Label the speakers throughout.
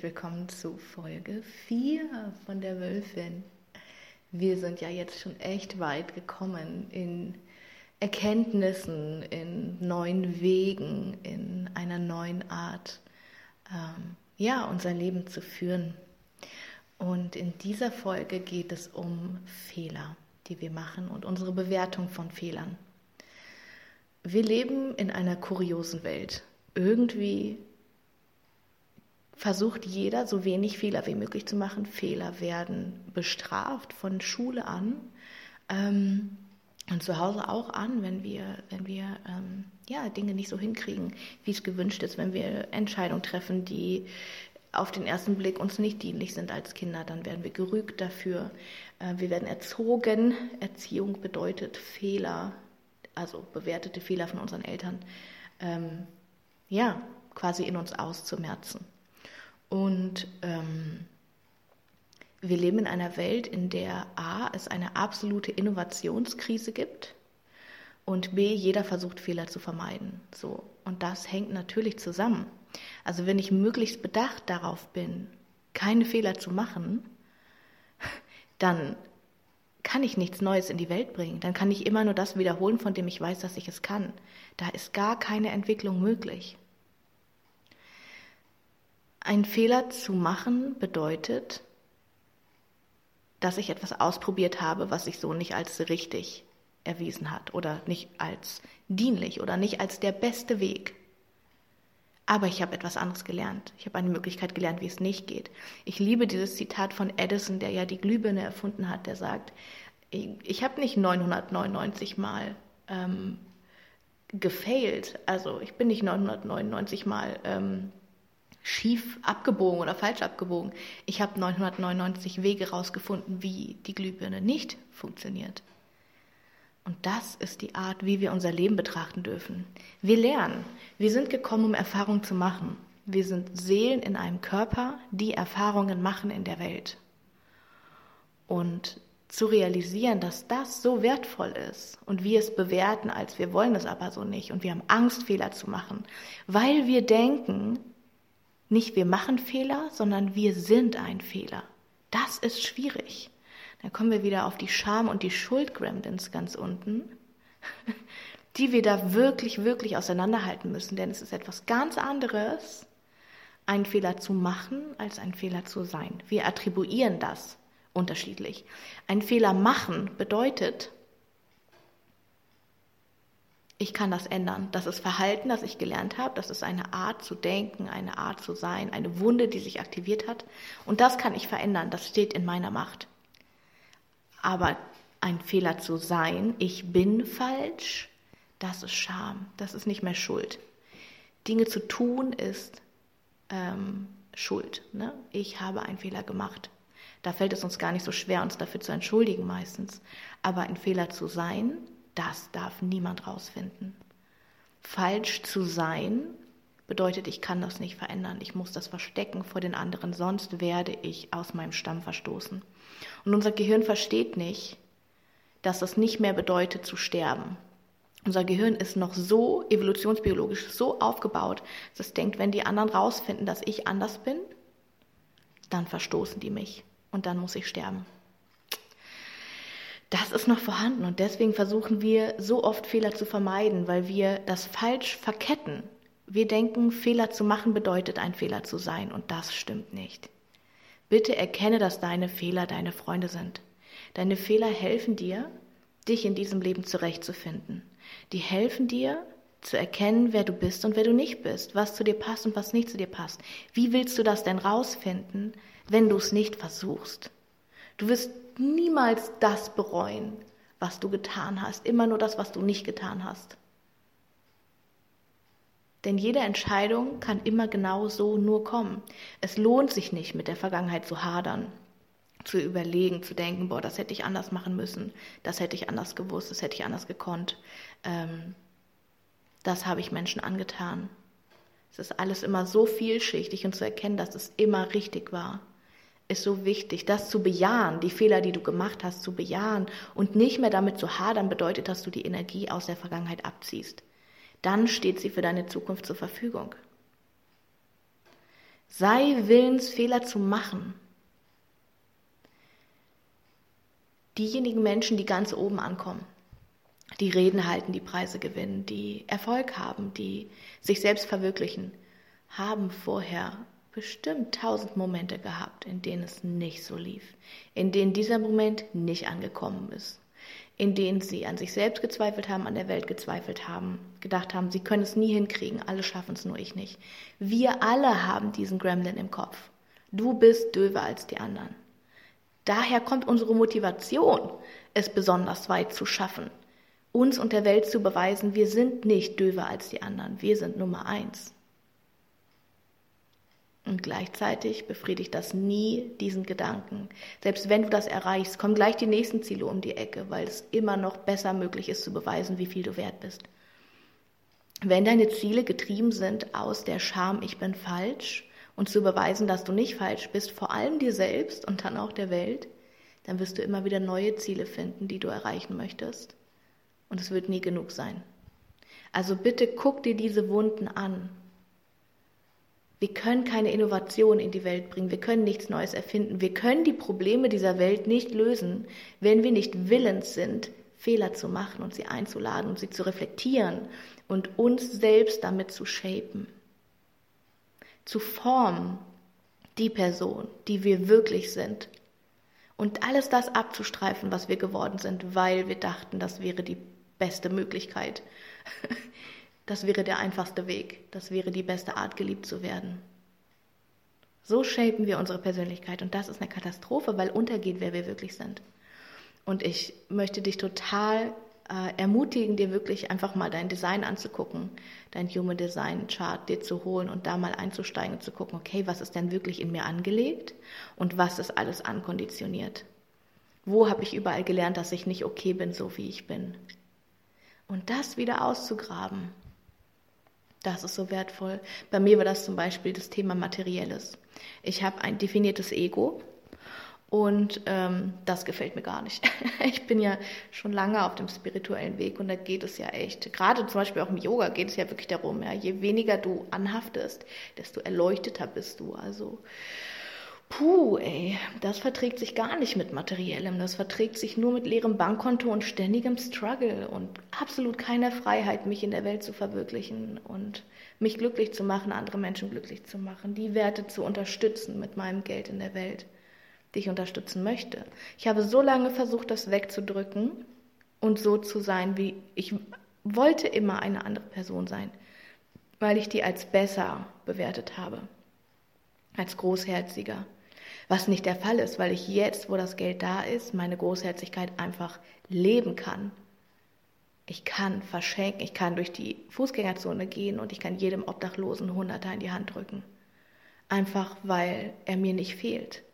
Speaker 1: herzlich willkommen zu Folge 4 von der Wölfin. Wir sind ja jetzt schon echt weit gekommen in Erkenntnissen, in neuen Wegen, in einer neuen Art, ähm, ja, unser Leben zu führen. Und in dieser Folge geht es um Fehler, die wir machen und unsere Bewertung von Fehlern. Wir leben in einer kuriosen Welt. Irgendwie versucht jeder so wenig Fehler wie möglich zu machen. Fehler werden bestraft von Schule an ähm, und zu Hause auch an, wenn wir, wenn wir ähm, ja, Dinge nicht so hinkriegen, wie es gewünscht ist, wenn wir Entscheidungen treffen, die auf den ersten Blick uns nicht dienlich sind als Kinder, dann werden wir gerügt dafür. Äh, wir werden erzogen. Erziehung bedeutet Fehler, also bewertete Fehler von unseren Eltern, ähm, ja, quasi in uns auszumerzen. Und ähm, wir leben in einer Welt, in der A, es eine absolute Innovationskrise gibt und B, jeder versucht Fehler zu vermeiden. So. Und das hängt natürlich zusammen. Also wenn ich möglichst bedacht darauf bin, keine Fehler zu machen, dann kann ich nichts Neues in die Welt bringen. Dann kann ich immer nur das wiederholen, von dem ich weiß, dass ich es kann. Da ist gar keine Entwicklung möglich. Ein Fehler zu machen bedeutet, dass ich etwas ausprobiert habe, was sich so nicht als richtig erwiesen hat oder nicht als dienlich oder nicht als der beste Weg. Aber ich habe etwas anderes gelernt. Ich habe eine Möglichkeit gelernt, wie es nicht geht. Ich liebe dieses Zitat von Edison, der ja die Glühbirne erfunden hat, der sagt, ich habe nicht 999 Mal ähm, gefailt, also ich bin nicht 999 Mal ähm, schief abgebogen oder falsch abgebogen. Ich habe 999 Wege rausgefunden, wie die Glühbirne nicht funktioniert. Und das ist die Art, wie wir unser Leben betrachten dürfen. Wir lernen. Wir sind gekommen, um Erfahrungen zu machen. Wir sind Seelen in einem Körper, die Erfahrungen machen in der Welt. Und zu realisieren, dass das so wertvoll ist und wir es bewerten, als wir wollen es aber so nicht und wir haben Angst, Fehler zu machen, weil wir denken, nicht wir machen Fehler, sondern wir sind ein Fehler. Das ist schwierig. Dann kommen wir wieder auf die Scham und die Schuldgremlins ganz unten, die wir da wirklich, wirklich auseinanderhalten müssen. Denn es ist etwas ganz anderes, einen Fehler zu machen, als ein Fehler zu sein. Wir attribuieren das unterschiedlich. Ein Fehler machen bedeutet, ich kann das ändern. Das ist Verhalten, das ich gelernt habe. Das ist eine Art zu denken, eine Art zu sein, eine Wunde, die sich aktiviert hat. Und das kann ich verändern. Das steht in meiner Macht. Aber ein Fehler zu sein, ich bin falsch, das ist Scham. Das ist nicht mehr Schuld. Dinge zu tun ist ähm, Schuld. Ne? Ich habe einen Fehler gemacht. Da fällt es uns gar nicht so schwer, uns dafür zu entschuldigen meistens. Aber ein Fehler zu sein, das darf niemand rausfinden. Falsch zu sein bedeutet, ich kann das nicht verändern. Ich muss das verstecken vor den anderen, sonst werde ich aus meinem Stamm verstoßen. Und unser Gehirn versteht nicht, dass das nicht mehr bedeutet zu sterben. Unser Gehirn ist noch so evolutionsbiologisch so aufgebaut, dass es denkt, wenn die anderen rausfinden, dass ich anders bin, dann verstoßen die mich und dann muss ich sterben das ist noch vorhanden und deswegen versuchen wir so oft Fehler zu vermeiden, weil wir das falsch verketten. Wir denken, Fehler zu machen bedeutet ein Fehler zu sein und das stimmt nicht. Bitte erkenne, dass deine Fehler deine Freunde sind. Deine Fehler helfen dir, dich in diesem Leben zurechtzufinden. Die helfen dir, zu erkennen, wer du bist und wer du nicht bist, was zu dir passt und was nicht zu dir passt. Wie willst du das denn rausfinden, wenn du es nicht versuchst? Du wirst niemals das bereuen, was du getan hast, immer nur das, was du nicht getan hast. Denn jede Entscheidung kann immer genau so nur kommen. Es lohnt sich nicht, mit der Vergangenheit zu hadern, zu überlegen, zu denken, boah, das hätte ich anders machen müssen, das hätte ich anders gewusst, das hätte ich anders gekonnt. Ähm, das habe ich Menschen angetan. Es ist alles immer so vielschichtig und zu erkennen, dass es immer richtig war ist so wichtig, das zu bejahen, die Fehler, die du gemacht hast, zu bejahen und nicht mehr damit zu hadern, bedeutet, dass du die Energie aus der Vergangenheit abziehst. Dann steht sie für deine Zukunft zur Verfügung. Sei willens, Fehler zu machen. Diejenigen Menschen, die ganz oben ankommen, die Reden halten, die Preise gewinnen, die Erfolg haben, die sich selbst verwirklichen, haben vorher bestimmt tausend Momente gehabt, in denen es nicht so lief, in denen dieser Moment nicht angekommen ist, in denen sie an sich selbst gezweifelt haben, an der Welt gezweifelt haben, gedacht haben, sie können es nie hinkriegen, alle schaffen es nur ich nicht. Wir alle haben diesen Gremlin im Kopf. Du bist döver als die anderen. Daher kommt unsere Motivation, es besonders weit zu schaffen, uns und der Welt zu beweisen, wir sind nicht döver als die anderen, wir sind Nummer eins. Und gleichzeitig befriedigt das nie diesen Gedanken. Selbst wenn du das erreichst, kommen gleich die nächsten Ziele um die Ecke, weil es immer noch besser möglich ist zu beweisen, wie viel du wert bist. Wenn deine Ziele getrieben sind aus der Scham, ich bin falsch, und zu beweisen, dass du nicht falsch bist, vor allem dir selbst und dann auch der Welt, dann wirst du immer wieder neue Ziele finden, die du erreichen möchtest. Und es wird nie genug sein. Also bitte guck dir diese Wunden an wir können keine Innovation in die Welt bringen, wir können nichts Neues erfinden, wir können die Probleme dieser Welt nicht lösen, wenn wir nicht willens sind, Fehler zu machen und sie einzuladen und sie zu reflektieren und uns selbst damit zu shapen, zu formen, die Person, die wir wirklich sind. Und alles das abzustreifen, was wir geworden sind, weil wir dachten, das wäre die beste Möglichkeit. Das wäre der einfachste Weg. Das wäre die beste Art, geliebt zu werden. So shapen wir unsere Persönlichkeit und das ist eine Katastrophe, weil untergeht, wer wir wirklich sind. Und ich möchte dich total äh, ermutigen, dir wirklich einfach mal dein Design anzugucken, dein Human Design Chart dir zu holen und da mal einzusteigen und zu gucken, okay, was ist denn wirklich in mir angelegt und was ist alles ankonditioniert? Wo habe ich überall gelernt, dass ich nicht okay bin, so wie ich bin? Und das wieder auszugraben das ist so wertvoll. Bei mir war das zum Beispiel das Thema Materielles. Ich habe ein definiertes Ego und ähm, das gefällt mir gar nicht. ich bin ja schon lange auf dem spirituellen Weg und da geht es ja echt, gerade zum Beispiel auch im Yoga geht es ja wirklich darum, ja, je weniger du anhaftest, desto erleuchteter bist du. Also Puh, ey, das verträgt sich gar nicht mit materiellem. Das verträgt sich nur mit leerem Bankkonto und ständigem Struggle und absolut keiner Freiheit, mich in der Welt zu verwirklichen und mich glücklich zu machen, andere Menschen glücklich zu machen, die Werte zu unterstützen mit meinem Geld in der Welt, die ich unterstützen möchte. Ich habe so lange versucht, das wegzudrücken und so zu sein, wie ich wollte immer eine andere Person sein, weil ich die als besser bewertet habe, als großherziger was nicht der Fall ist, weil ich jetzt, wo das Geld da ist, meine Großherzigkeit einfach leben kann. Ich kann verschenken, ich kann durch die Fußgängerzone gehen und ich kann jedem Obdachlosen Hunderter in die Hand drücken. Einfach weil er mir nicht fehlt.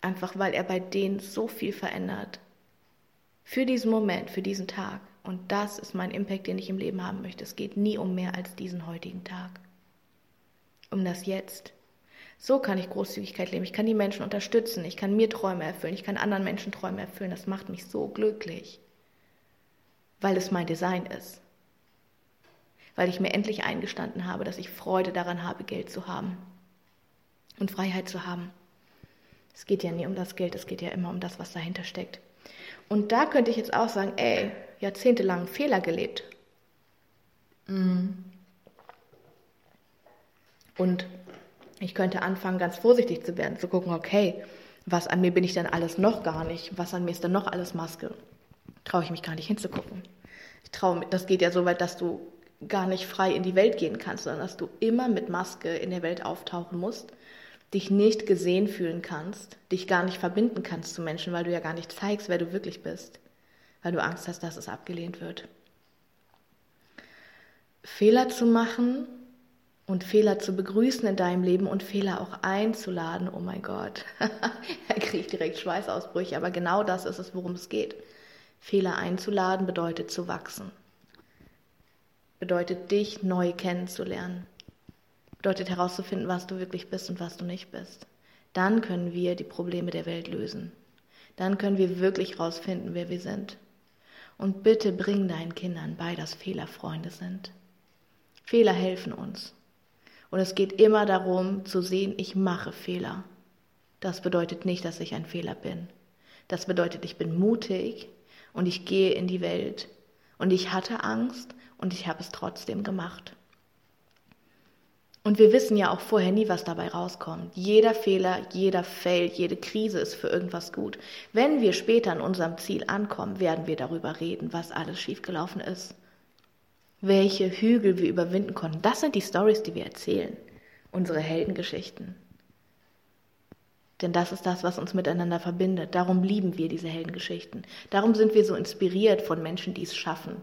Speaker 1: Einfach weil er bei denen so viel verändert. Für diesen Moment, für diesen Tag. Und das ist mein Impact, den ich im Leben haben möchte. Es geht nie um mehr als diesen heutigen Tag. Um das Jetzt. So kann ich Großzügigkeit leben. Ich kann die Menschen unterstützen. Ich kann mir Träume erfüllen. Ich kann anderen Menschen Träume erfüllen. Das macht mich so glücklich, weil es mein Design ist. Weil ich mir endlich eingestanden habe, dass ich Freude daran habe, Geld zu haben und Freiheit zu haben. Es geht ja nie um das Geld, es geht ja immer um das, was dahinter steckt. Und da könnte ich jetzt auch sagen, ey, jahrzehntelang Fehler gelebt. Mm. Und ich könnte anfangen, ganz vorsichtig zu werden, zu gucken, okay, was an mir bin ich denn alles noch gar nicht? Was an mir ist denn noch alles Maske? Traue ich mich gar nicht hinzugucken. Ich traue, das geht ja so weit, dass du gar nicht frei in die Welt gehen kannst, sondern dass du immer mit Maske in der Welt auftauchen musst, dich nicht gesehen fühlen kannst, dich gar nicht verbinden kannst zu Menschen, weil du ja gar nicht zeigst, wer du wirklich bist, weil du Angst hast, dass es abgelehnt wird. Fehler zu machen und Fehler zu begrüßen in deinem Leben und Fehler auch einzuladen. Oh mein Gott, er kriegt direkt Schweißausbrüche, aber genau das ist es, worum es geht. Fehler einzuladen bedeutet zu wachsen, bedeutet dich neu kennenzulernen, bedeutet herauszufinden, was du wirklich bist und was du nicht bist. Dann können wir die Probleme der Welt lösen. Dann können wir wirklich herausfinden, wer wir sind. Und bitte bring deinen Kindern bei, dass Fehler Freunde sind. Fehler helfen uns. Und es geht immer darum zu sehen, ich mache Fehler. Das bedeutet nicht, dass ich ein Fehler bin. Das bedeutet, ich bin mutig und ich gehe in die Welt. Und ich hatte Angst und ich habe es trotzdem gemacht. Und wir wissen ja auch vorher nie, was dabei rauskommt. Jeder Fehler, jeder Fail, jede Krise ist für irgendwas gut. Wenn wir später an unserem Ziel ankommen, werden wir darüber reden, was alles schiefgelaufen ist. Welche Hügel wir überwinden konnten. Das sind die Stories, die wir erzählen. Unsere Heldengeschichten. Denn das ist das, was uns miteinander verbindet. Darum lieben wir diese Heldengeschichten. Darum sind wir so inspiriert von Menschen, die es schaffen.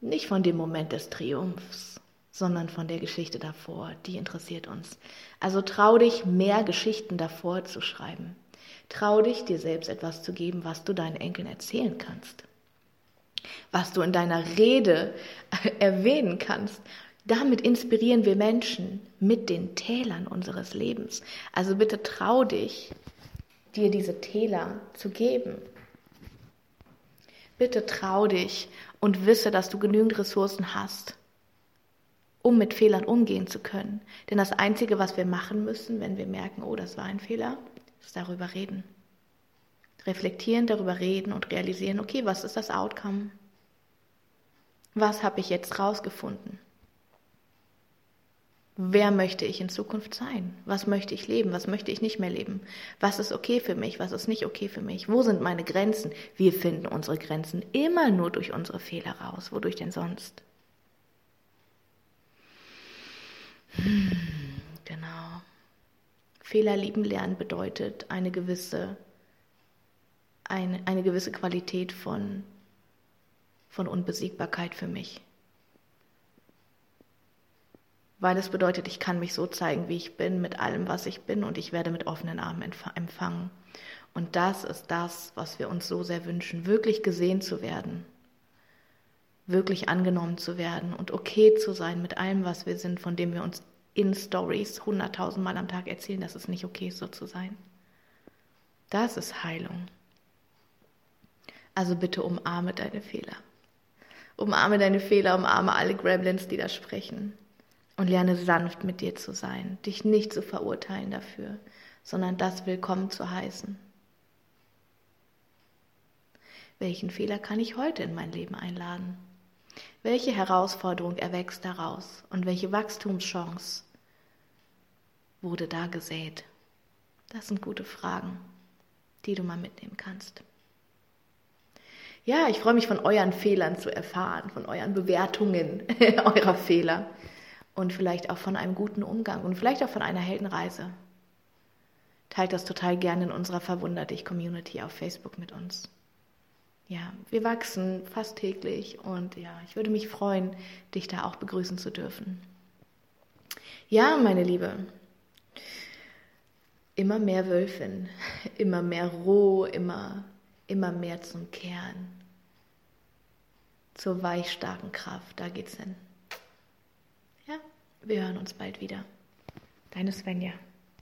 Speaker 1: Nicht von dem Moment des Triumphs sondern von der Geschichte davor. Die interessiert uns. Also trau dich, mehr Geschichten davor zu schreiben. Trau dich, dir selbst etwas zu geben, was du deinen Enkeln erzählen kannst. Was du in deiner Rede erwähnen kannst. Damit inspirieren wir Menschen mit den Tälern unseres Lebens. Also bitte trau dich, dir diese Täler zu geben. Bitte trau dich und wisse, dass du genügend Ressourcen hast, um mit Fehlern umgehen zu können. Denn das Einzige, was wir machen müssen, wenn wir merken, oh, das war ein Fehler, ist darüber reden. Reflektieren, darüber reden und realisieren, okay, was ist das Outcome? Was habe ich jetzt rausgefunden? Wer möchte ich in Zukunft sein? Was möchte ich leben? Was möchte ich nicht mehr leben? Was ist okay für mich? Was ist nicht okay für mich? Wo sind meine Grenzen? Wir finden unsere Grenzen immer nur durch unsere Fehler raus. Wodurch denn sonst? Hm, genau. Fehler lieben lernen bedeutet eine gewisse, eine, eine gewisse Qualität von, von Unbesiegbarkeit für mich. Weil es bedeutet, ich kann mich so zeigen, wie ich bin, mit allem, was ich bin, und ich werde mit offenen Armen empfangen. Und das ist das, was wir uns so sehr wünschen, wirklich gesehen zu werden wirklich angenommen zu werden und okay zu sein mit allem, was wir sind, von dem wir uns in Stories hunderttausend Mal am Tag erzählen, dass es nicht okay ist, so zu sein. Das ist Heilung. Also bitte umarme deine Fehler. Umarme deine Fehler, umarme alle Gremlins, die da sprechen. Und lerne sanft mit dir zu sein, dich nicht zu verurteilen dafür, sondern das willkommen zu heißen. Welchen Fehler kann ich heute in mein Leben einladen? Welche Herausforderung erwächst daraus und welche Wachstumschance wurde da gesät? Das sind gute Fragen, die du mal mitnehmen kannst. Ja, ich freue mich von euren Fehlern zu erfahren, von euren Bewertungen eurer Fehler und vielleicht auch von einem guten Umgang und vielleicht auch von einer Heldenreise. Teilt das total gerne in unserer Verwunder dich Community auf Facebook mit uns ja, wir wachsen fast täglich und ja, ich würde mich freuen, dich da auch begrüßen zu dürfen. Ja, meine Liebe, immer mehr Wölfin, immer mehr roh, immer, immer mehr zum Kern, zur weichstarken Kraft, da geht's hin. Ja, wir hören uns bald wieder. Deine Svenja.